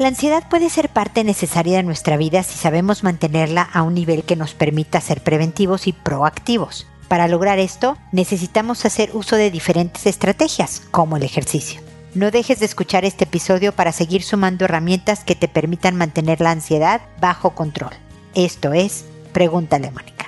La ansiedad puede ser parte necesaria de nuestra vida si sabemos mantenerla a un nivel que nos permita ser preventivos y proactivos. Para lograr esto, necesitamos hacer uso de diferentes estrategias, como el ejercicio. No dejes de escuchar este episodio para seguir sumando herramientas que te permitan mantener la ansiedad bajo control. Esto es, pregúntale Mónica.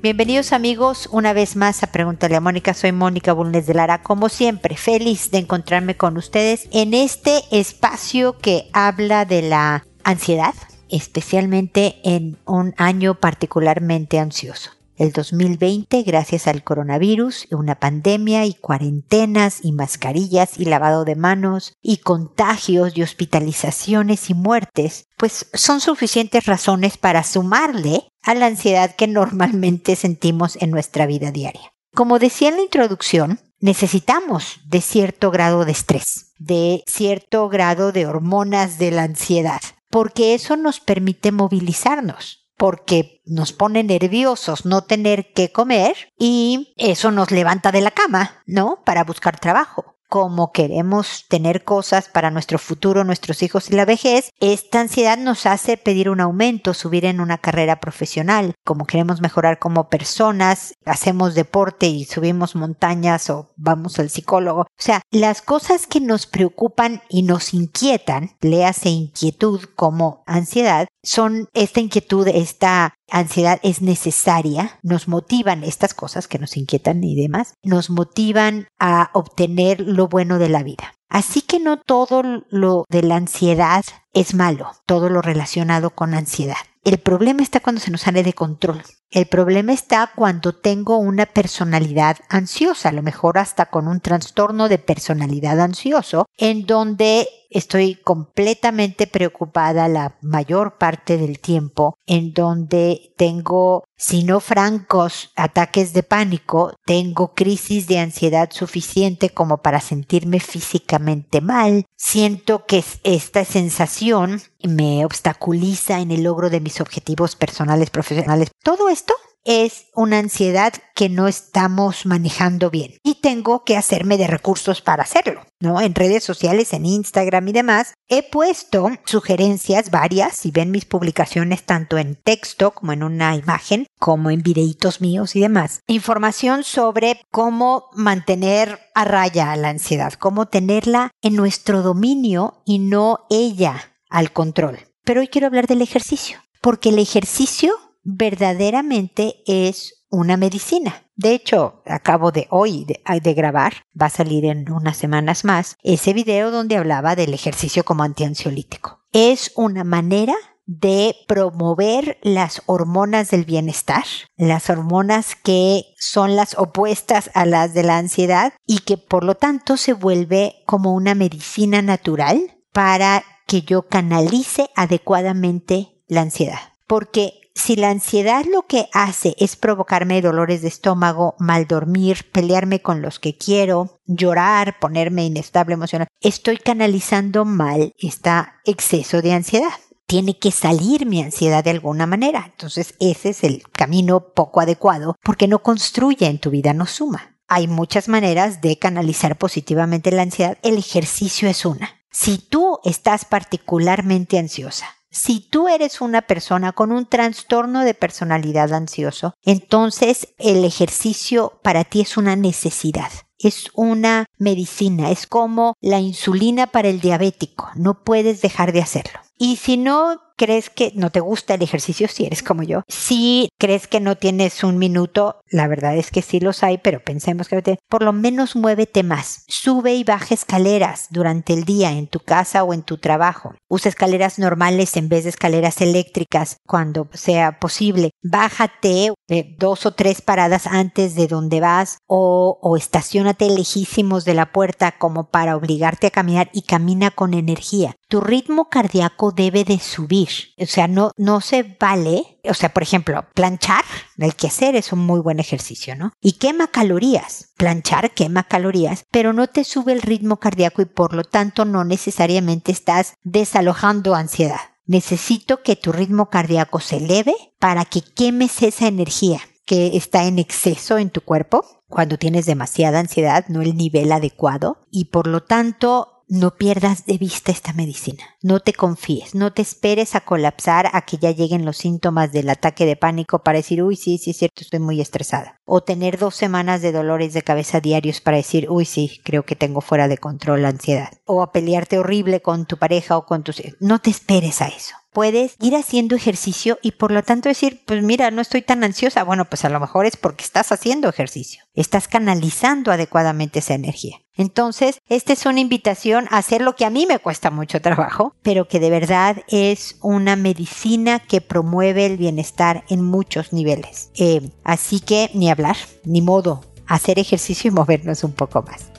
Bienvenidos amigos una vez más a Pregúntale a Mónica. Soy Mónica Bulnes de Lara. Como siempre, feliz de encontrarme con ustedes en este espacio que habla de la ansiedad, especialmente en un año particularmente ansioso el 2020 gracias al coronavirus, una pandemia y cuarentenas y mascarillas y lavado de manos y contagios y hospitalizaciones y muertes, pues son suficientes razones para sumarle a la ansiedad que normalmente sentimos en nuestra vida diaria. Como decía en la introducción, necesitamos de cierto grado de estrés, de cierto grado de hormonas de la ansiedad, porque eso nos permite movilizarnos porque nos pone nerviosos no tener que comer y eso nos levanta de la cama, ¿no? Para buscar trabajo como queremos tener cosas para nuestro futuro, nuestros hijos y la vejez, esta ansiedad nos hace pedir un aumento, subir en una carrera profesional, como queremos mejorar como personas, hacemos deporte y subimos montañas o vamos al psicólogo. O sea, las cosas que nos preocupan y nos inquietan, le hace inquietud como ansiedad, son esta inquietud, esta ansiedad es necesaria, nos motivan estas cosas que nos inquietan y demás, nos motivan a obtener lo bueno de la vida. Así que no todo lo de la ansiedad es malo, todo lo relacionado con ansiedad. El problema está cuando se nos sale de control. El problema está cuando tengo una personalidad ansiosa, a lo mejor hasta con un trastorno de personalidad ansioso, en donde estoy completamente preocupada la mayor parte del tiempo, en donde tengo, si no francos, ataques de pánico, tengo crisis de ansiedad suficiente como para sentirme físicamente mal, siento que esta sensación me obstaculiza en el logro de mis objetivos personales, profesionales. Todo esto es una ansiedad que no estamos manejando bien y tengo que hacerme de recursos para hacerlo, ¿no? En redes sociales, en Instagram y demás, he puesto sugerencias varias, si ven mis publicaciones tanto en texto como en una imagen, como en videitos míos y demás, información sobre cómo mantener a raya la ansiedad, cómo tenerla en nuestro dominio y no ella al control. Pero hoy quiero hablar del ejercicio, porque el ejercicio verdaderamente es una medicina. De hecho, acabo de hoy de, grabar, va a salir en unas semanas más, ese video donde hablaba del ejercicio como antiansiolítico. Es una manera de promover las hormonas del bienestar, las hormonas que son las opuestas a las de la ansiedad y que por lo tanto se vuelve como una medicina natural para que yo canalice adecuadamente la ansiedad. Porque si la ansiedad lo que hace es provocarme dolores de estómago, mal dormir, pelearme con los que quiero, llorar, ponerme inestable emocional, estoy canalizando mal este exceso de ansiedad. Tiene que salir mi ansiedad de alguna manera. Entonces ese es el camino poco adecuado porque no construye en tu vida, no suma. Hay muchas maneras de canalizar positivamente la ansiedad. El ejercicio es una. Si tú estás particularmente ansiosa, si tú eres una persona con un trastorno de personalidad ansioso, entonces el ejercicio para ti es una necesidad. Es una medicina, es como la insulina para el diabético, no puedes dejar de hacerlo. Y si no crees que no te gusta el ejercicio, si eres como yo, si crees que no tienes un minuto, la verdad es que sí los hay, pero pensemos que por lo menos muévete más. Sube y baja escaleras durante el día en tu casa o en tu trabajo. Usa escaleras normales en vez de escaleras eléctricas cuando sea posible. Bájate eh, dos o tres paradas antes de donde vas o, o estacionate lejísimos de la puerta como para obligarte a caminar y camina con energía. Tu ritmo cardíaco debe de subir o sea, no, no se vale. O sea, por ejemplo, planchar, el hacer es un muy buen ejercicio, ¿no? Y quema calorías. Planchar quema calorías, pero no te sube el ritmo cardíaco y por lo tanto no necesariamente estás desalojando ansiedad. Necesito que tu ritmo cardíaco se eleve para que quemes esa energía que está en exceso en tu cuerpo, cuando tienes demasiada ansiedad, no el nivel adecuado, y por lo tanto no pierdas de vista esta medicina. No te confíes, no te esperes a colapsar a que ya lleguen los síntomas del ataque de pánico para decir, uy, sí, sí, es cierto, estoy muy estresada. O tener dos semanas de dolores de cabeza diarios para decir, uy, sí, creo que tengo fuera de control la ansiedad. O a pelearte horrible con tu pareja o con tus... No te esperes a eso puedes ir haciendo ejercicio y por lo tanto decir, pues mira, no estoy tan ansiosa. Bueno, pues a lo mejor es porque estás haciendo ejercicio, estás canalizando adecuadamente esa energía. Entonces, esta es una invitación a hacer lo que a mí me cuesta mucho trabajo, pero que de verdad es una medicina que promueve el bienestar en muchos niveles. Eh, así que ni hablar, ni modo, hacer ejercicio y movernos un poco más.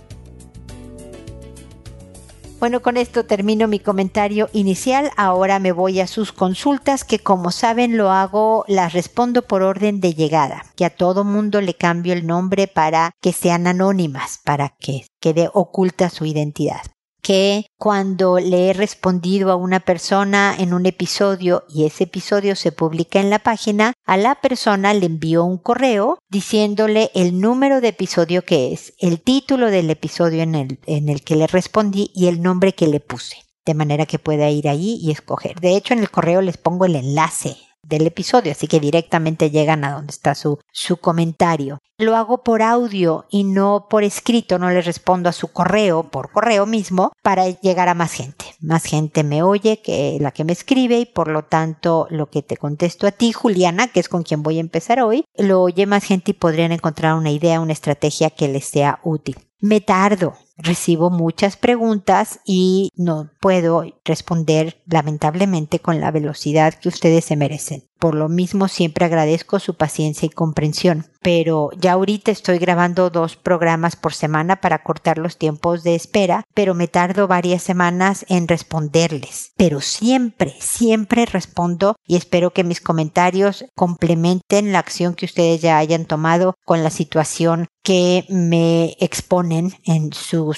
Bueno, con esto termino mi comentario inicial. Ahora me voy a sus consultas, que como saben lo hago, las respondo por orden de llegada, que a todo mundo le cambio el nombre para que sean anónimas, para que quede oculta su identidad que cuando le he respondido a una persona en un episodio y ese episodio se publica en la página, a la persona le envío un correo diciéndole el número de episodio que es, el título del episodio en el, en el que le respondí y el nombre que le puse de manera que pueda ir allí y escoger. De hecho, en el correo les pongo el enlace del episodio, así que directamente llegan a donde está su, su comentario. Lo hago por audio y no por escrito, no le respondo a su correo por correo mismo para llegar a más gente. Más gente me oye que la que me escribe y por lo tanto lo que te contesto a ti, Juliana, que es con quien voy a empezar hoy, lo oye más gente y podrían encontrar una idea, una estrategia que les sea útil. Me tardo, recibo muchas preguntas y no puedo responder lamentablemente con la velocidad que ustedes se merecen. Por lo mismo siempre agradezco su paciencia y comprensión. Pero ya ahorita estoy grabando dos programas por semana para cortar los tiempos de espera, pero me tardo varias semanas en responderles. Pero siempre, siempre respondo y espero que mis comentarios complementen la acción que ustedes ya hayan tomado con la situación que me exponen en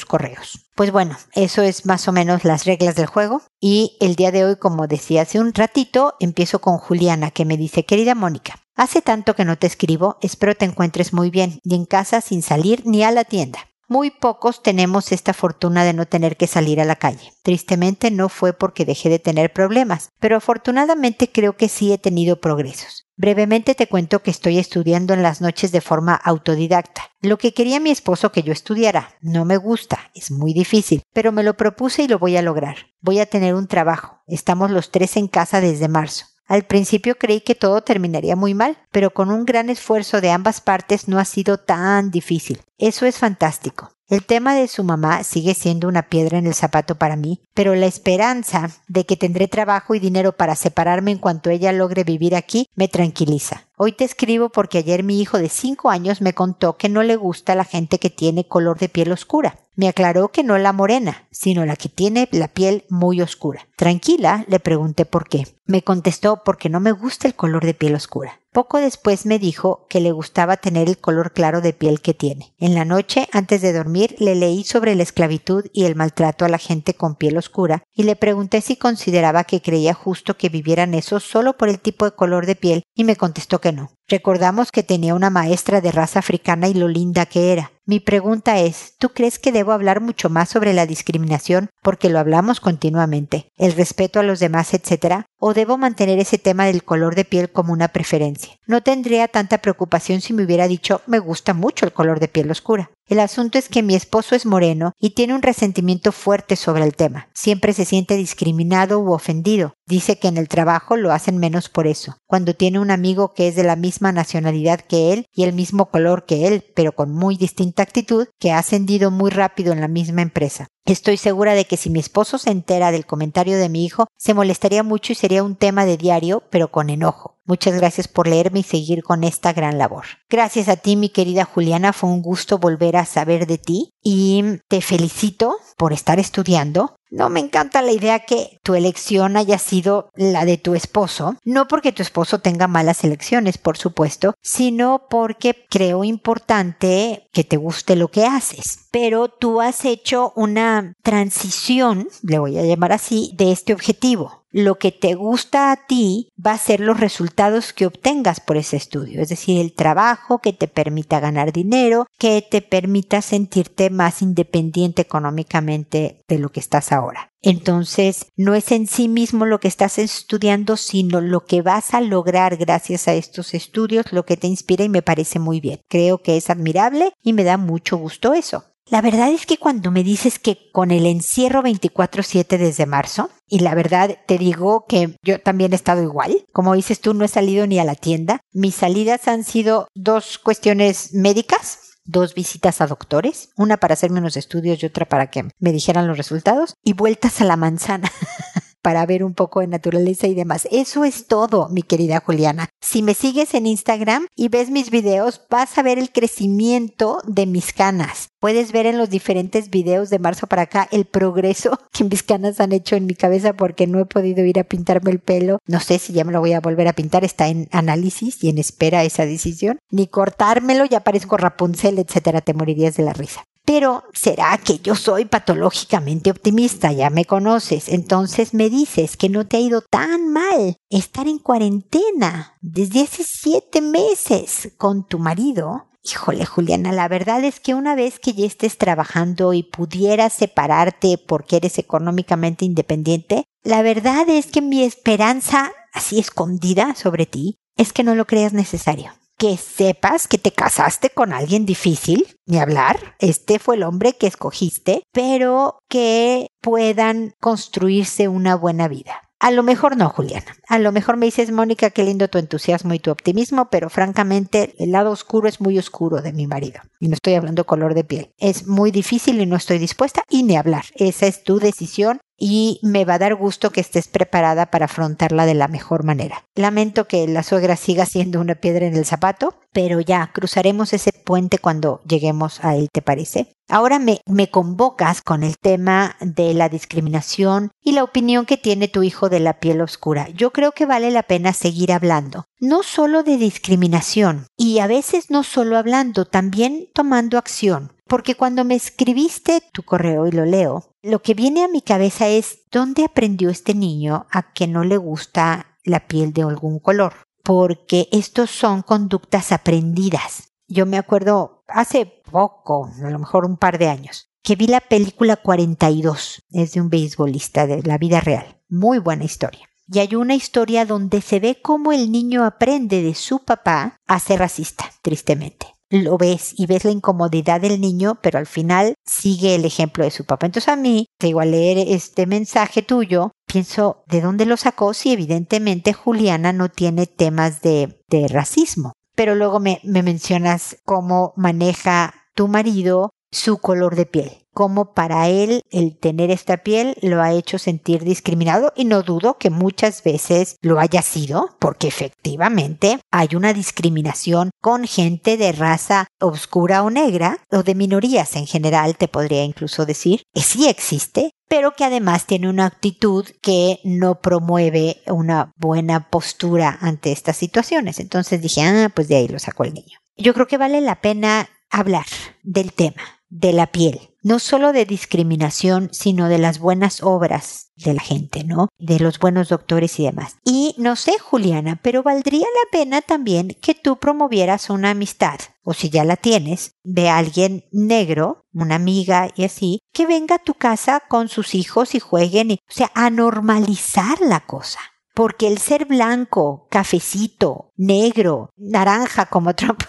correos. Pues bueno, eso es más o menos las reglas del juego. Y el día de hoy, como decía hace un ratito, empiezo con Juliana, que me dice, querida Mónica, hace tanto que no te escribo, espero te encuentres muy bien, ni en casa sin salir ni a la tienda. Muy pocos tenemos esta fortuna de no tener que salir a la calle. Tristemente no fue porque dejé de tener problemas, pero afortunadamente creo que sí he tenido progresos. Brevemente te cuento que estoy estudiando en las noches de forma autodidacta. Lo que quería mi esposo que yo estudiara. No me gusta, es muy difícil, pero me lo propuse y lo voy a lograr. Voy a tener un trabajo. Estamos los tres en casa desde marzo. Al principio creí que todo terminaría muy mal, pero con un gran esfuerzo de ambas partes no ha sido tan difícil. Eso es fantástico. El tema de su mamá sigue siendo una piedra en el zapato para mí, pero la esperanza de que tendré trabajo y dinero para separarme en cuanto ella logre vivir aquí me tranquiliza. Hoy te escribo porque ayer mi hijo de cinco años me contó que no le gusta la gente que tiene color de piel oscura. Me aclaró que no la morena, sino la que tiene la piel muy oscura. Tranquila, le pregunté por qué. Me contestó porque no me gusta el color de piel oscura. Poco después me dijo que le gustaba tener el color claro de piel que tiene. En la noche, antes de dormir, le leí sobre la esclavitud y el maltrato a la gente con piel oscura y le pregunté si consideraba que creía justo que vivieran eso solo por el tipo de color de piel y me contestó que no. Recordamos que tenía una maestra de raza africana y lo linda que era. Mi pregunta es, ¿tú crees que debo hablar mucho más sobre la discriminación porque lo hablamos continuamente, el respeto a los demás, etcétera? ¿O debo mantener ese tema del color de piel como una preferencia? No tendría tanta preocupación si me hubiera dicho me gusta mucho el color de piel oscura. El asunto es que mi esposo es moreno y tiene un resentimiento fuerte sobre el tema. Siempre se siente discriminado u ofendido. Dice que en el trabajo lo hacen menos por eso. Cuando tiene un amigo que es de la misma nacionalidad que él y el mismo color que él, pero con muy distinta actitud, que ha ascendido muy rápido en la misma empresa. Estoy segura de que si mi esposo se entera del comentario de mi hijo, se molestaría mucho y sería un tema de diario, pero con enojo. Muchas gracias por leerme y seguir con esta gran labor. Gracias a ti, mi querida Juliana, fue un gusto volver a saber de ti y te felicito por estar estudiando. No me encanta la idea que tu elección haya sido la de tu esposo, no porque tu esposo tenga malas elecciones, por supuesto, sino porque creo importante que te guste lo que haces. Pero tú has hecho una transición, le voy a llamar así, de este objetivo Lo que te gusta a ti va a ser los resultados que obtengas por ese estudio, es decir, el trabajo que te permita ganar dinero, que te permita sentirte más independiente económicamente de lo que estás ahora. Entonces, no es en sí mismo lo que estás estudiando, sino lo que vas a lograr gracias a estos estudios, lo que te inspira y me parece muy bien. Creo que es admirable y me da mucho gusto eso. La verdad es que cuando me dices que con el encierro 24/7 desde marzo, y la verdad te digo que yo también he estado igual, como dices tú, no he salido ni a la tienda, mis salidas han sido dos cuestiones médicas, dos visitas a doctores, una para hacerme unos estudios y otra para que me dijeran los resultados, y vueltas a la manzana. para ver un poco de naturaleza y demás. Eso es todo, mi querida Juliana. Si me sigues en Instagram y ves mis videos, vas a ver el crecimiento de mis canas. Puedes ver en los diferentes videos de marzo para acá el progreso que mis canas han hecho en mi cabeza porque no he podido ir a pintarme el pelo. No sé si ya me lo voy a volver a pintar, está en análisis y en espera esa decisión. Ni cortármelo, ya parezco Rapunzel, etcétera, te morirías de la risa. Pero será que yo soy patológicamente optimista, ya me conoces, entonces me dices que no te ha ido tan mal estar en cuarentena desde hace siete meses con tu marido. Híjole, Juliana, la verdad es que una vez que ya estés trabajando y pudieras separarte porque eres económicamente independiente, la verdad es que mi esperanza, así escondida sobre ti, es que no lo creas necesario que sepas que te casaste con alguien difícil, ni hablar, este fue el hombre que escogiste, pero que puedan construirse una buena vida. A lo mejor no, Juliana. A lo mejor me dices, Mónica, qué lindo tu entusiasmo y tu optimismo, pero francamente el lado oscuro es muy oscuro de mi marido. Y no estoy hablando color de piel. Es muy difícil y no estoy dispuesta y ni hablar. Esa es tu decisión y me va a dar gusto que estés preparada para afrontarla de la mejor manera. Lamento que la suegra siga siendo una piedra en el zapato, pero ya cruzaremos ese puente cuando lleguemos a él, ¿te parece? Ahora me, me convocas con el tema de la discriminación y la opinión que tiene tu hijo de la piel oscura. Yo creo que vale la pena seguir hablando, no solo de discriminación, y a veces no solo hablando, también tomando acción. Porque cuando me escribiste tu correo y lo leo, lo que viene a mi cabeza es ¿dónde aprendió este niño a que no le gusta la piel de algún color? Porque estos son conductas aprendidas. Yo me acuerdo hace poco, a lo mejor un par de años, que vi la película 42, es de un beisbolista de la vida real. Muy buena historia. Y hay una historia donde se ve cómo el niño aprende de su papá a ser racista, tristemente lo ves y ves la incomodidad del niño, pero al final sigue el ejemplo de su papá. Entonces a mí, te digo, al leer este mensaje tuyo, pienso, ¿de dónde lo sacó? Si evidentemente Juliana no tiene temas de, de racismo. Pero luego me, me mencionas cómo maneja tu marido su color de piel cómo para él el tener esta piel lo ha hecho sentir discriminado y no dudo que muchas veces lo haya sido, porque efectivamente hay una discriminación con gente de raza oscura o negra o de minorías en general, te podría incluso decir, que sí existe, pero que además tiene una actitud que no promueve una buena postura ante estas situaciones. Entonces dije, ah, pues de ahí lo sacó el niño. Yo creo que vale la pena hablar del tema de la piel, no solo de discriminación, sino de las buenas obras de la gente, ¿no? De los buenos doctores y demás. Y no sé, Juliana, pero valdría la pena también que tú promovieras una amistad, o si ya la tienes, de alguien negro, una amiga y así, que venga a tu casa con sus hijos y jueguen, y, o sea, a normalizar la cosa. Porque el ser blanco, cafecito, negro, naranja, como Trump,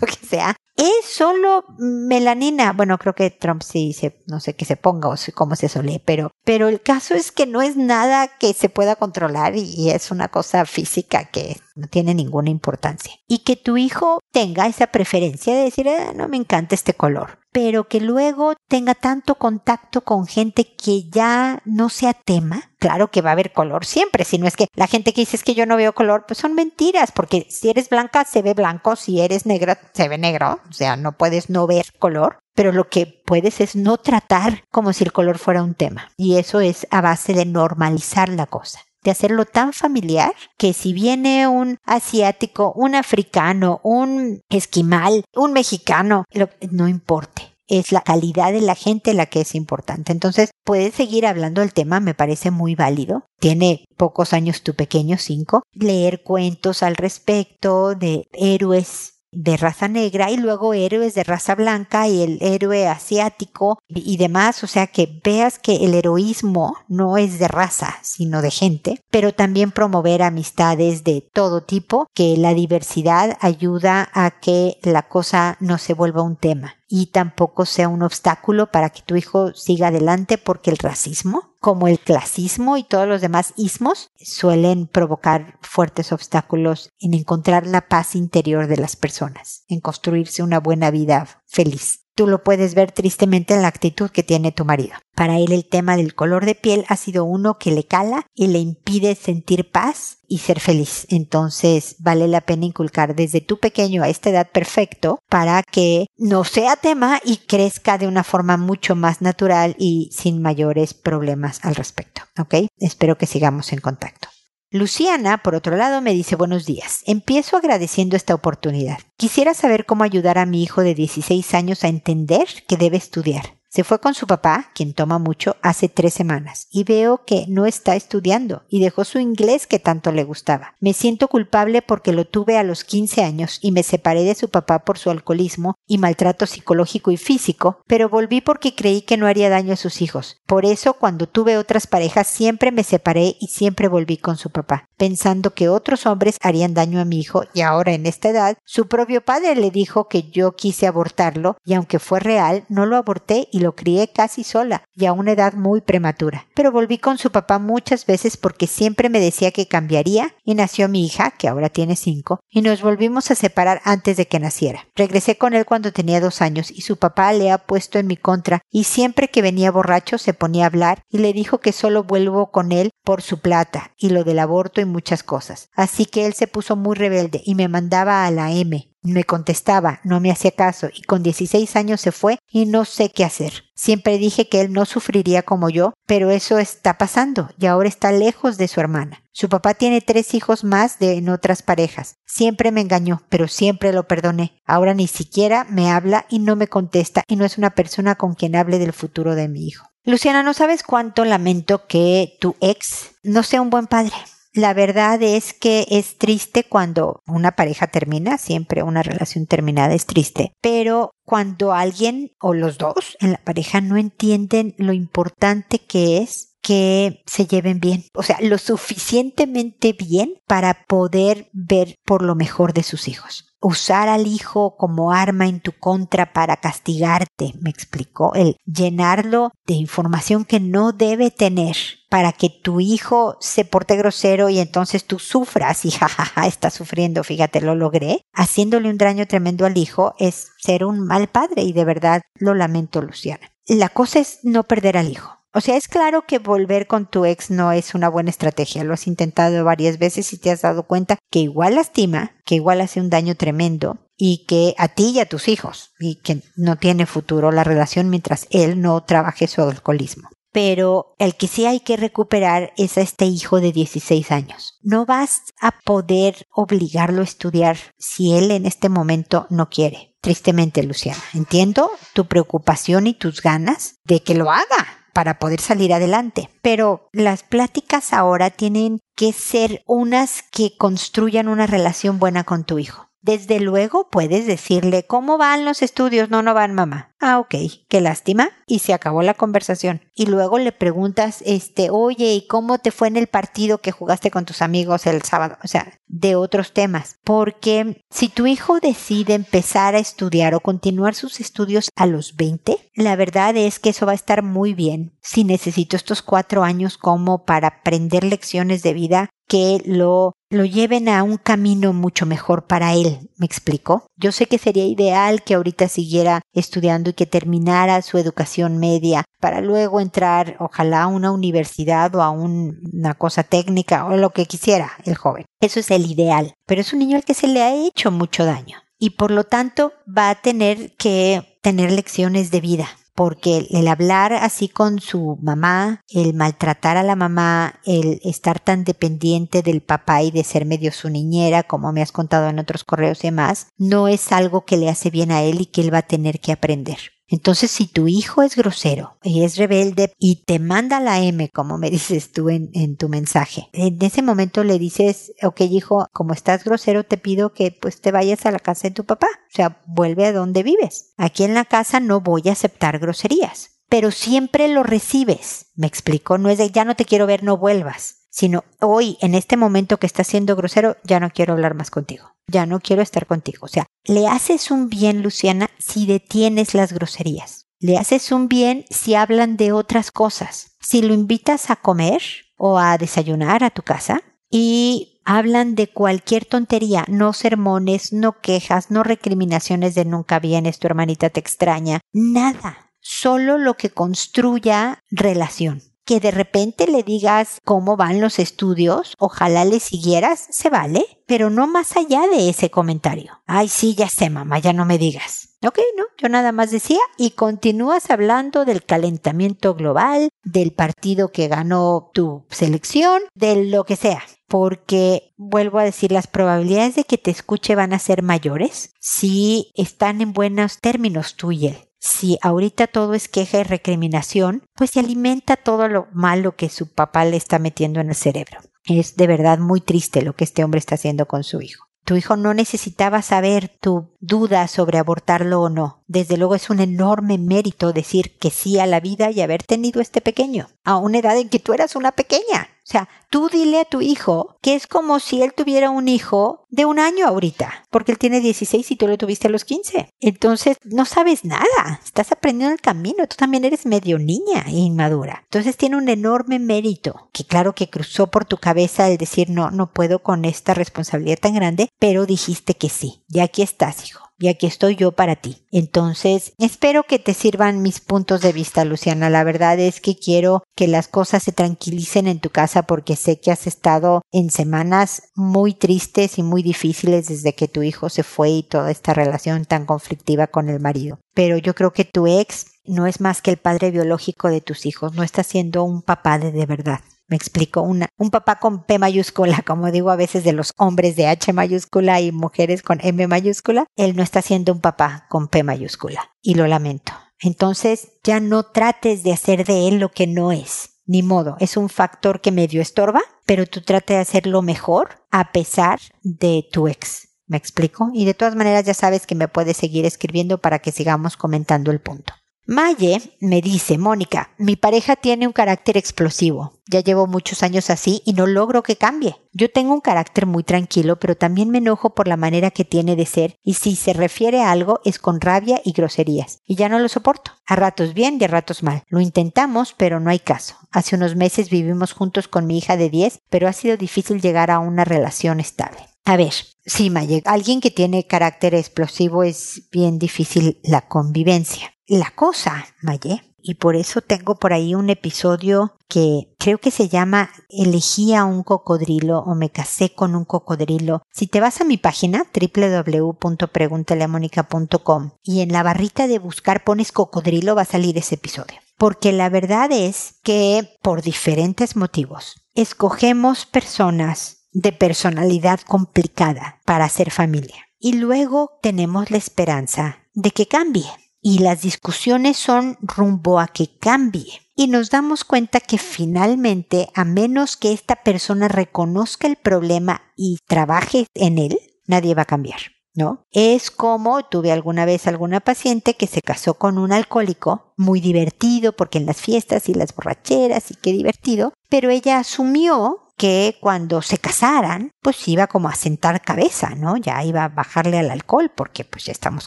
lo que sea, es solo melanina. Bueno, creo que Trump sí se, no sé qué se ponga o cómo se sole, pero, pero el caso es que no es nada que se pueda controlar y es una cosa física que no tiene ninguna importancia. Y que tu hijo tenga esa preferencia de decir, ah, no me encanta este color pero que luego tenga tanto contacto con gente que ya no sea tema. Claro que va a haber color siempre, si no es que la gente que dice es que yo no veo color, pues son mentiras, porque si eres blanca se ve blanco, si eres negra se ve negro, o sea, no puedes no ver color, pero lo que puedes es no tratar como si el color fuera un tema. Y eso es a base de normalizar la cosa de hacerlo tan familiar que si viene un asiático, un africano, un esquimal, un mexicano, no importe. es la calidad de la gente la que es importante. Entonces, puedes seguir hablando del tema, me parece muy válido. Tiene pocos años tu pequeño, cinco. Leer cuentos al respecto de héroes de raza negra y luego héroes de raza blanca y el héroe asiático y demás, o sea que veas que el heroísmo no es de raza, sino de gente, pero también promover amistades de todo tipo, que la diversidad ayuda a que la cosa no se vuelva un tema y tampoco sea un obstáculo para que tu hijo siga adelante porque el racismo, como el clasismo y todos los demás ismos, suelen provocar fuertes obstáculos en encontrar la paz interior de las personas, en construirse una buena vida feliz. Tú lo puedes ver tristemente en la actitud que tiene tu marido. Para él el tema del color de piel ha sido uno que le cala y le impide sentir paz y ser feliz. Entonces vale la pena inculcar desde tu pequeño a esta edad perfecto para que no sea tema y crezca de una forma mucho más natural y sin mayores problemas al respecto. ¿Ok? Espero que sigamos en contacto. Luciana, por otro lado, me dice buenos días. Empiezo agradeciendo esta oportunidad. Quisiera saber cómo ayudar a mi hijo de 16 años a entender que debe estudiar. Se fue con su papá, quien toma mucho, hace tres semanas, y veo que no está estudiando y dejó su inglés que tanto le gustaba. Me siento culpable porque lo tuve a los 15 años y me separé de su papá por su alcoholismo y maltrato psicológico y físico, pero volví porque creí que no haría daño a sus hijos. Por eso, cuando tuve otras parejas, siempre me separé y siempre volví con su papá, pensando que otros hombres harían daño a mi hijo y ahora en esta edad, su propio padre le dijo que yo quise abortarlo y aunque fue real, no lo aborté lo crié casi sola y a una edad muy prematura. Pero volví con su papá muchas veces porque siempre me decía que cambiaría y nació mi hija, que ahora tiene cinco, y nos volvimos a separar antes de que naciera. Regresé con él cuando tenía dos años y su papá le ha puesto en mi contra y siempre que venía borracho se ponía a hablar y le dijo que solo vuelvo con él por su plata y lo del aborto y muchas cosas. Así que él se puso muy rebelde y me mandaba a la M me contestaba, no me hacía caso y con 16 años se fue y no sé qué hacer. Siempre dije que él no sufriría como yo, pero eso está pasando y ahora está lejos de su hermana. Su papá tiene tres hijos más de en otras parejas. Siempre me engañó, pero siempre lo perdoné. Ahora ni siquiera me habla y no me contesta y no es una persona con quien hable del futuro de mi hijo. Luciana, no sabes cuánto lamento que tu ex no sea un buen padre. La verdad es que es triste cuando una pareja termina, siempre una relación terminada es triste, pero cuando alguien o los dos en la pareja no entienden lo importante que es que se lleven bien, o sea, lo suficientemente bien para poder ver por lo mejor de sus hijos usar al hijo como arma en tu contra para castigarte, me explicó, el llenarlo de información que no debe tener para que tu hijo se porte grosero y entonces tú sufras y jajaja está sufriendo, fíjate, lo logré, haciéndole un daño tremendo al hijo es ser un mal padre y de verdad lo lamento, Luciana. La cosa es no perder al hijo. O sea, es claro que volver con tu ex no es una buena estrategia. Lo has intentado varias veces y te has dado cuenta que igual lastima, que igual hace un daño tremendo y que a ti y a tus hijos y que no tiene futuro la relación mientras él no trabaje su alcoholismo. Pero el que sí hay que recuperar es a este hijo de 16 años. No vas a poder obligarlo a estudiar si él en este momento no quiere. Tristemente, Luciana, entiendo tu preocupación y tus ganas de que lo haga, para poder salir adelante. Pero las pláticas ahora tienen que ser unas que construyan una relación buena con tu hijo. Desde luego puedes decirle cómo van los estudios, no, no van mamá. Ah, ok, qué lástima. Y se acabó la conversación. Y luego le preguntas, este, oye, ¿y cómo te fue en el partido que jugaste con tus amigos el sábado? O sea, de otros temas. Porque si tu hijo decide empezar a estudiar o continuar sus estudios a los 20, la verdad es que eso va a estar muy bien. Si necesito estos cuatro años como para aprender lecciones de vida que lo, lo lleven a un camino mucho mejor para él, ¿me explico? Yo sé que sería ideal que ahorita siguiera estudiando y que terminara su educación media para luego entrar, ojalá, a una universidad o a una cosa técnica o lo que quisiera el joven. Eso es el ideal, pero es un niño al que se le ha hecho mucho daño y por lo tanto va a tener que tener lecciones de vida porque el hablar así con su mamá, el maltratar a la mamá, el estar tan dependiente del papá y de ser medio su niñera, como me has contado en otros correos y demás, no es algo que le hace bien a él y que él va a tener que aprender. Entonces, si tu hijo es grosero y es rebelde y te manda la M, como me dices tú en, tu mensaje, en ese momento le dices, ok hijo, como estás grosero, te pido que pues te vayas a la casa de tu papá. O sea, vuelve a donde vives. Aquí en la casa no voy a aceptar groserías pero siempre lo recibes. Me explico, no es de ya no te quiero ver, no vuelvas sino hoy, en este momento que estás siendo grosero, ya no quiero hablar más contigo, ya no quiero estar contigo. O sea, le haces un bien, Luciana, si detienes las groserías. Le haces un bien si hablan de otras cosas. Si lo invitas a comer o a desayunar a tu casa y hablan de cualquier tontería, no sermones, no quejas, no recriminaciones de nunca vienes, tu hermanita te extraña, nada. Solo lo que construya relación que de repente le digas cómo van los estudios, ojalá le siguieras, se vale, pero no más allá de ese comentario. Ay, sí, ya sé, mamá, ya no me digas. Ok, no, yo nada más decía y continúas hablando del calentamiento global, del partido que ganó tu selección, de lo que sea. Porque, vuelvo a decir, las probabilidades de que te escuche van a ser mayores si están en buenos términos tú y él si ahorita todo es queja y recriminación, pues se alimenta todo lo malo que su papá le está metiendo en el cerebro. Es de verdad muy triste lo que este hombre está haciendo con su hijo. Tu hijo no necesitaba saber tu duda sobre abortarlo o no. Desde luego es un enorme mérito decir que sí a la vida y haber tenido este pequeño, a una edad en que tú eras una pequeña. O sea, tú dile a tu hijo que es como si él tuviera un hijo de un año ahorita, porque él tiene 16 y tú lo tuviste a los 15. Entonces, no sabes nada, estás aprendiendo el camino, tú también eres medio niña e inmadura. Entonces tiene un enorme mérito, que claro que cruzó por tu cabeza el decir, no, no puedo con esta responsabilidad tan grande, pero dijiste que sí. Y aquí estás, hijo y aquí estoy yo para ti. Entonces, espero que te sirvan mis puntos de vista, Luciana. La verdad es que quiero que las cosas se tranquilicen en tu casa porque sé que has estado en semanas muy tristes y muy difíciles desde que tu hijo se fue y toda esta relación tan conflictiva con el marido. Pero yo creo que tu ex no es más que el padre biológico de tus hijos, no está siendo un papá de, de verdad. Me explico, una, un papá con P mayúscula, como digo a veces de los hombres de H mayúscula y mujeres con M mayúscula, él no está siendo un papá con P mayúscula. Y lo lamento. Entonces ya no trates de hacer de él lo que no es. Ni modo, es un factor que medio estorba, pero tú trate de hacerlo mejor a pesar de tu ex. ¿Me explico? Y de todas maneras ya sabes que me puedes seguir escribiendo para que sigamos comentando el punto. Maye me dice, Mónica, mi pareja tiene un carácter explosivo. Ya llevo muchos años así y no logro que cambie. Yo tengo un carácter muy tranquilo, pero también me enojo por la manera que tiene de ser y si se refiere a algo es con rabia y groserías. Y ya no lo soporto. A ratos bien y a ratos mal. Lo intentamos, pero no hay caso. Hace unos meses vivimos juntos con mi hija de 10, pero ha sido difícil llegar a una relación estable. A ver, sí, Maye, alguien que tiene carácter explosivo es bien difícil la convivencia la cosa, Maye. Y por eso tengo por ahí un episodio que creo que se llama Elegí a un cocodrilo o me casé con un cocodrilo. Si te vas a mi página www.preguntaleamónica.com y en la barrita de buscar pones cocodrilo va a salir ese episodio. Porque la verdad es que por diferentes motivos escogemos personas de personalidad complicada para hacer familia. Y luego tenemos la esperanza de que cambie y las discusiones son rumbo a que cambie. Y nos damos cuenta que finalmente, a menos que esta persona reconozca el problema y trabaje en él, nadie va a cambiar. ¿No? Es como tuve alguna vez alguna paciente que se casó con un alcohólico, muy divertido, porque en las fiestas y las borracheras y qué divertido, pero ella asumió que cuando se casaran, pues iba como a sentar cabeza, ¿no? Ya iba a bajarle al alcohol porque pues ya estamos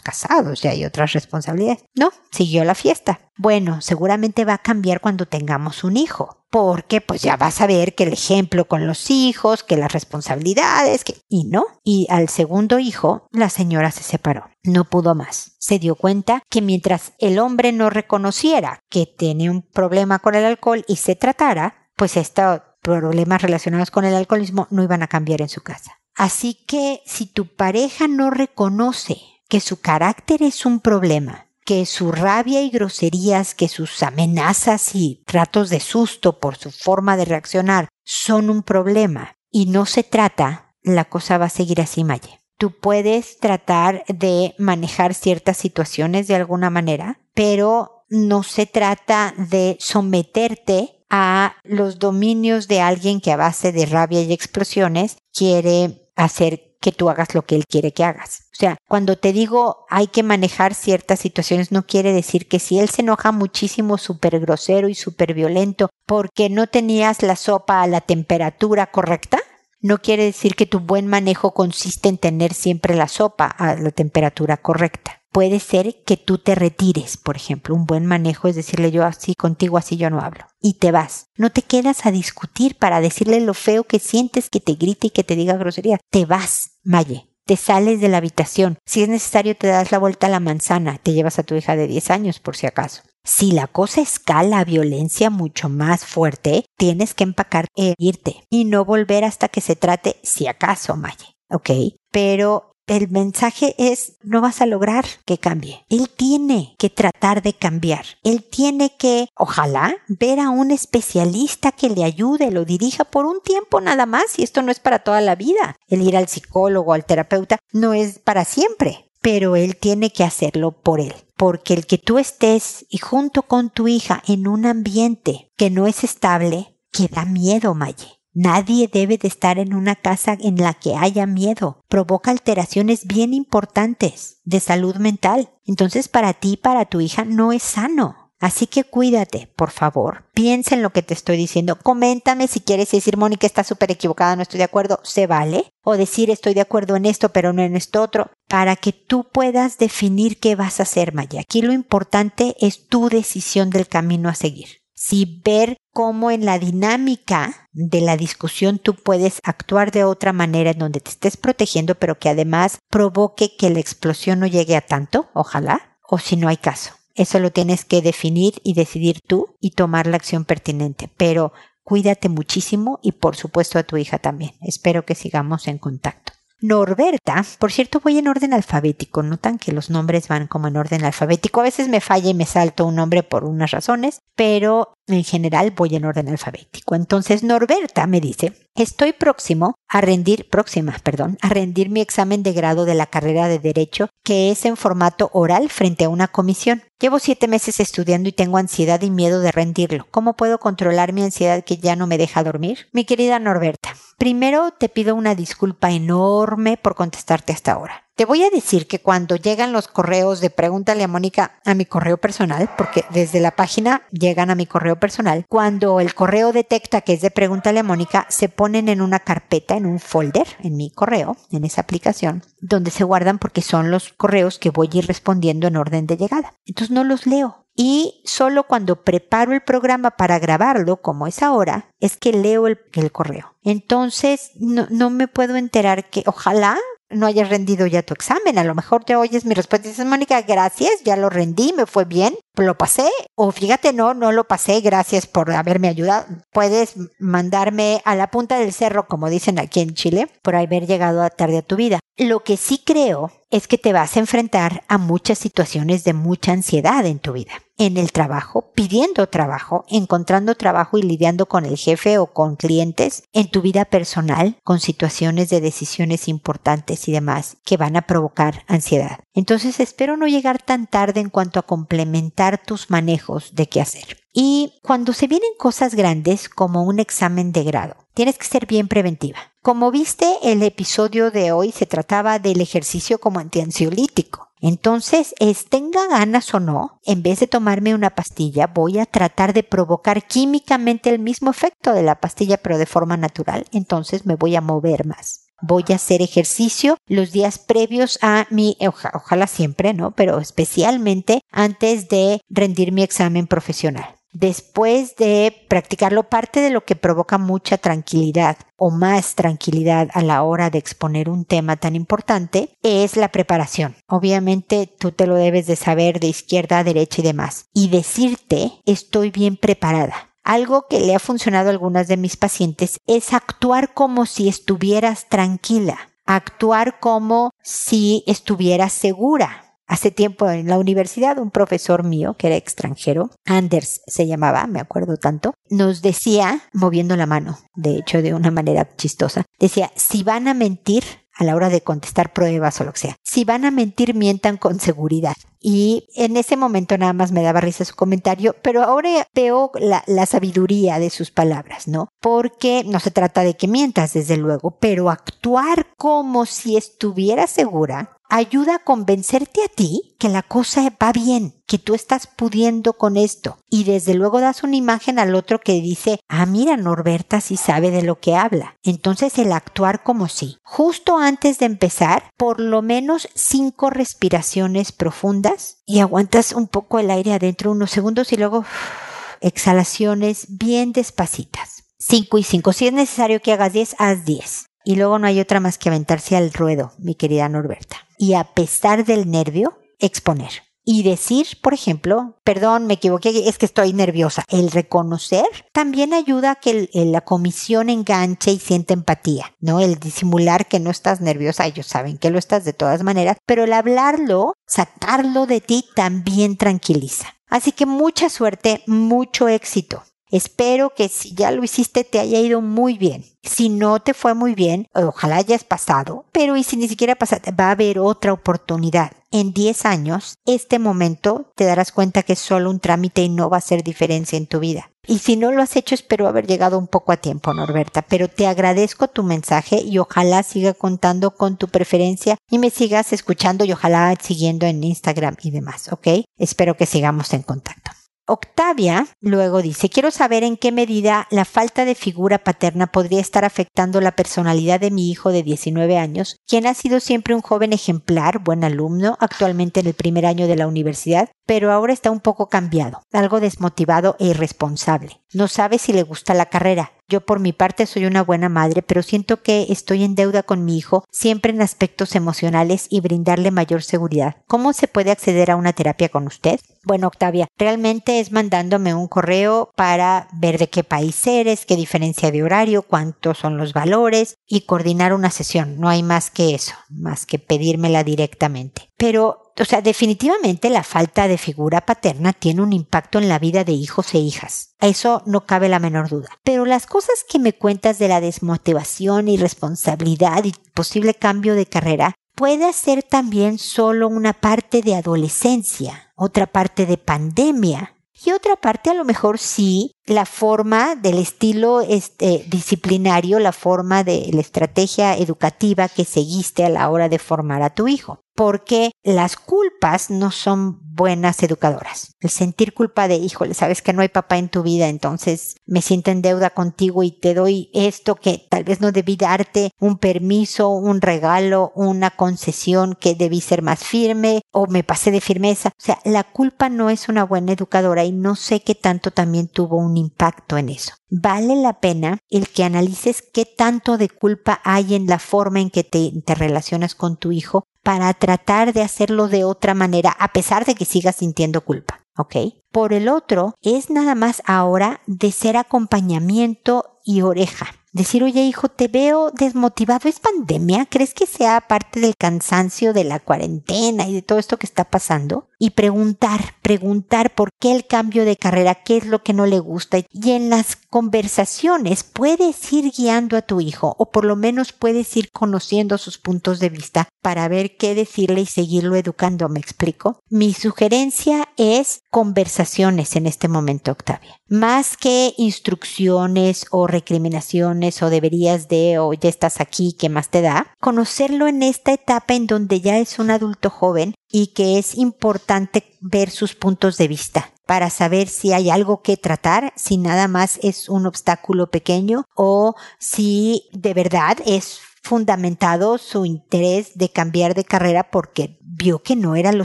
casados, ya hay otras responsabilidades. No, siguió la fiesta. Bueno, seguramente va a cambiar cuando tengamos un hijo, porque pues ya vas a ver que el ejemplo con los hijos, que las responsabilidades, que... y no. Y al segundo hijo, la señora se separó, no pudo más. Se dio cuenta que mientras el hombre no reconociera que tenía un problema con el alcohol y se tratara, pues esta problemas relacionados con el alcoholismo no iban a cambiar en su casa. Así que si tu pareja no reconoce que su carácter es un problema, que su rabia y groserías, que sus amenazas y tratos de susto por su forma de reaccionar son un problema y no se trata, la cosa va a seguir así, Maye. Tú puedes tratar de manejar ciertas situaciones de alguna manera, pero no se trata de someterte a los dominios de alguien que a base de rabia y explosiones quiere hacer que tú hagas lo que él quiere que hagas. O sea, cuando te digo hay que manejar ciertas situaciones, no quiere decir que si él se enoja muchísimo, súper grosero y súper violento, porque no tenías la sopa a la temperatura correcta, no quiere decir que tu buen manejo consiste en tener siempre la sopa a la temperatura correcta puede ser que tú te retires, por ejemplo. Un buen manejo es decirle yo así contigo, así yo no hablo. Y te vas. No te quedas a discutir para decirle lo feo que sientes, que te grite y que te diga grosería. Te vas, Maye. Te sales de la habitación. Si es necesario, te das la vuelta a la manzana. Te llevas a tu hija de 10 años, por si acaso. Si la cosa escala a violencia mucho más fuerte, tienes que empacar e irte y no volver hasta que se trate, si acaso, Maye. ¿Ok? Pero el mensaje es no vas a lograr que cambie. Él tiene que tratar de cambiar. Él tiene que, ojalá, ver a un especialista que le ayude, lo dirija por un tiempo nada más y esto no es para toda la vida. El ir al psicólogo, al terapeuta, no es para siempre. Pero él tiene que hacerlo por él. Porque el que tú estés y junto con tu hija en un ambiente que no es estable, que da miedo, Maye. Nadie debe de estar en una casa en la que haya miedo. Provoca alteraciones bien importantes de salud mental. Entonces para ti, para tu hija, no es sano. Así que cuídate, por favor. Piensa en lo que te estoy diciendo. Coméntame si quieres decir, Mónica está súper equivocada, no estoy de acuerdo. Se vale. O decir, estoy de acuerdo en esto, pero no en esto otro. Para que tú puedas definir qué vas a hacer, Maya. Aquí lo importante es tu decisión del camino a seguir si ver cómo en la dinámica de la discusión tú puedes actuar de otra manera en donde te estés protegiendo, pero que además provoque que la explosión no llegue a tanto, ojalá, o si no hay caso. Eso lo tienes que definir y decidir tú y tomar la acción pertinente. Pero cuídate muchísimo y por supuesto a tu hija también. Espero que sigamos en contacto. Norberta, por cierto, voy en orden alfabético. Notan que los nombres van como en orden alfabético. A veces me falla y me salto un nombre por unas razones, pero en general voy en orden alfabético. Entonces, Norberta me dice, estoy próximo a rendir, próxima, perdón, a rendir mi examen de grado de la carrera de Derecho, que es en formato oral frente a una comisión. Llevo siete meses estudiando y tengo ansiedad y miedo de rendirlo. ¿Cómo puedo controlar mi ansiedad que ya no me deja dormir? Mi querida Norberta, primero te pido una disculpa enorme por contestarte hasta ahora. Te voy a decir que cuando llegan los correos de Pregúntale a Mónica a mi correo personal, porque desde la página llegan a mi correo personal, cuando el correo detecta que es de Pregúntale a Mónica, se ponen en una carpeta, en un folder, en mi correo, en esa aplicación, donde se guardan porque son los correos que voy a ir respondiendo en orden de llegada. Entonces no los leo. Y solo cuando preparo el programa para grabarlo, como es ahora, es que leo el, correo. Entonces, no me puedo enterar que ojalá no hayas rendido ya tu examen. A lo mejor te oyes mi respuesta y dices, Mónica, gracias, ya lo rendí, me fue bien, lo pasé. O fíjate, no, no lo pasé, gracias por haberme ayudado. Puedes mandarme a la punta del cerro, como dicen aquí en Chile, por haber llegado tarde a tu vida. Lo que sí creo es que te vas a enfrentar a muchas situaciones de mucha ansiedad en tu vida. En el trabajo, pidiendo trabajo, encontrando trabajo y lidiando con el jefe o con clientes, en tu vida personal, con situaciones de decisiones importantes y demás que van a provocar ansiedad. Entonces espero no llegar tan tarde en cuanto a complementar tus manejos de qué hacer. Y cuando se vienen cosas grandes como un examen de grado, tienes que ser bien preventiva. Como viste, el episodio de hoy se trataba del ejercicio como antiansiolítico. Entonces, es tenga ganas o no, en vez de tomarme una pastilla, voy a tratar de provocar químicamente el mismo efecto de la pastilla, pero de forma natural. Entonces me voy a mover más. Voy a hacer ejercicio los días previos a mi, ojalá siempre, ¿no? Pero especialmente antes de rendir mi examen profesional después de practicarlo, parte de lo que provoca mucha tranquilidad o más tranquilidad a la hora de exponer un tema tan importante es la preparación. Obviamente tú te lo debes de saber de izquierda a derecha y demás. Y decirte estoy bien preparada. Algo que le ha funcionado a algunas de mis pacientes es actuar como si estuvieras tranquila, actuar como si estuvieras segura, Hace tiempo en la universidad un profesor mío, que era extranjero, Anders se llamaba, me acuerdo tanto, nos decía, moviendo la mano, de hecho de una manera chistosa, decía, si van a mentir, a la hora de contestar pruebas o lo que sea. Si van a mentir, mientan con seguridad. Y en ese momento nada más me daba risa su comentario, pero ahora veo la, sabiduría de sus palabras, ¿no? Porque no se trata de que mientas, desde luego, pero actuar como si estuviera segura ayuda a convencerte a ti que la cosa va bien, que tú estás pudiendo con esto. Y desde luego das una imagen al otro que dice, ah, mira, Norberta sí sabe de lo que habla. Entonces el actuar como si. Justo antes de empezar, por lo menos cinco respiraciones profundas y aguantas un poco el aire adentro unos segundos y luego exhalaciones bien despacitas. Cinco y cinco. Si es necesario que hagas diez, haz diez. Y luego no hay otra más que aventarse al ruedo, mi querida Norberta. Y a pesar del nervio, exponer. Y decir, por ejemplo, perdón, me equivoqué, es que estoy nerviosa. El reconocer también ayuda a que la comisión enganche y sienta empatía, ¿no? El disimular que no estás nerviosa, ellos saben que lo estás de todas maneras, pero el hablarlo, sacarlo de ti también tranquiliza. Así que mucha suerte, mucho éxito. Espero que si ya lo hiciste te haya ido muy bien. Si no te fue muy bien, ojalá hayas pasado, pero y si ni siquiera pasaste, va a haber otra oportunidad. En 10 años, este momento te darás cuenta que es solo un trámite y no va a hacer diferencia en tu vida. Y si no lo has hecho, espero haber llegado un poco a tiempo, Norberta, pero te agradezco tu mensaje y ojalá siga contando con tu preferencia y me sigas escuchando y ojalá siguiendo en Instagram y demás, ¿ok? Espero que sigamos en contacto. Octavia luego dice, quiero saber en qué medida la falta de figura paterna podría estar afectando la personalidad de mi hijo de 19 años, quien ha sido siempre un joven ejemplar, buen alumno, actualmente en el primer año de la universidad, pero ahora está un poco cambiado, algo desmotivado e irresponsable. No sabe si le gusta la carrera. Yo por mi parte soy una buena madre, pero siento que estoy en deuda con mi hijo, siempre en aspectos emocionales y brindarle mayor seguridad. ¿Cómo se puede acceder a una terapia con usted? Bueno, Octavia, realmente es mandándome un correo para ver de qué país eres, qué diferencia de horario, cuántos son los valores y coordinar una sesión. No hay más que eso, más que pedírmela directamente. Pero o sea, definitivamente la falta de figura paterna tiene un impacto en la vida de hijos e hijas. A eso no cabe la menor duda. Pero las cosas que me cuentas de la desmotivación, irresponsabilidad y posible cambio de carrera puede ser también solo una parte de adolescencia, otra parte de pandemia. Y otra parte a lo mejor sí la forma del estilo este, disciplinario, la forma de la estrategia educativa que seguiste a la hora de formar a tu hijo porque las culpas no son buenas educadoras. El sentir culpa de, híjole, sabes que no hay papá en tu vida, entonces me siento en deuda contigo y te doy esto que tal vez no debí darte, un permiso, un regalo, una concesión que debí ser más firme o me pasé de firmeza. O sea, la culpa no es una buena educadora y no sé qué tanto también tuvo un impacto en eso. Vale la pena el que analices qué tanto de culpa hay en la forma en que te, te relacionas con tu hijo para tratar de hacerlo de otra manera a pesar de que sigas sintiendo culpa. ¿Ok? Por el otro, es nada más ahora de ser acompañamiento y oreja decir, oye hijo, te veo desmotivado, ¿es pandemia? ¿Crees que sea parte del cansancio de la cuarentena y de todo esto que está pasando? Y preguntar, preguntar por qué el cambio de carrera, qué es lo que no le gusta. Y en las conversaciones puedes ir guiando a tu hijo o por lo menos puedes ir conociendo sus puntos de vista para ver qué decirle y seguirlo educando, ¿me explico? Mi sugerencia es conversaciones en este momento, Octavia. Más que instrucciones o recriminaciones o deberías de o ya estás aquí, ¿qué más te da? Conocerlo en esta etapa en donde ya es un adulto joven y que es importante ver sus puntos de vista para saber si hay algo que tratar, si nada más es un obstáculo pequeño o si de verdad es fundamentado su interés de cambiar de carrera porque vio que no era lo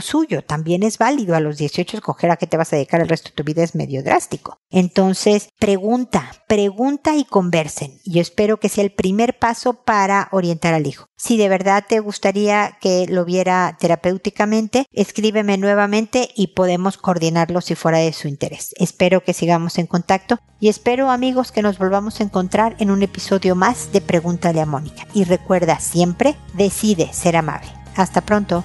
suyo. También es válido a los 18 escoger a qué te vas a dedicar el resto de tu vida es medio drástico. Entonces, pregunta, pregunta y conversen. Yo espero que sea el primer paso para orientar al hijo. Si de verdad te gustaría que lo viera terapéuticamente, escríbeme nuevamente y podemos coordinarlo si fuera de su interés. Espero que sigamos en contacto y espero amigos que nos volvamos a encontrar en un episodio más de Pregúntale a Mónica. Y recuerda siempre, decide ser amable. Hasta pronto.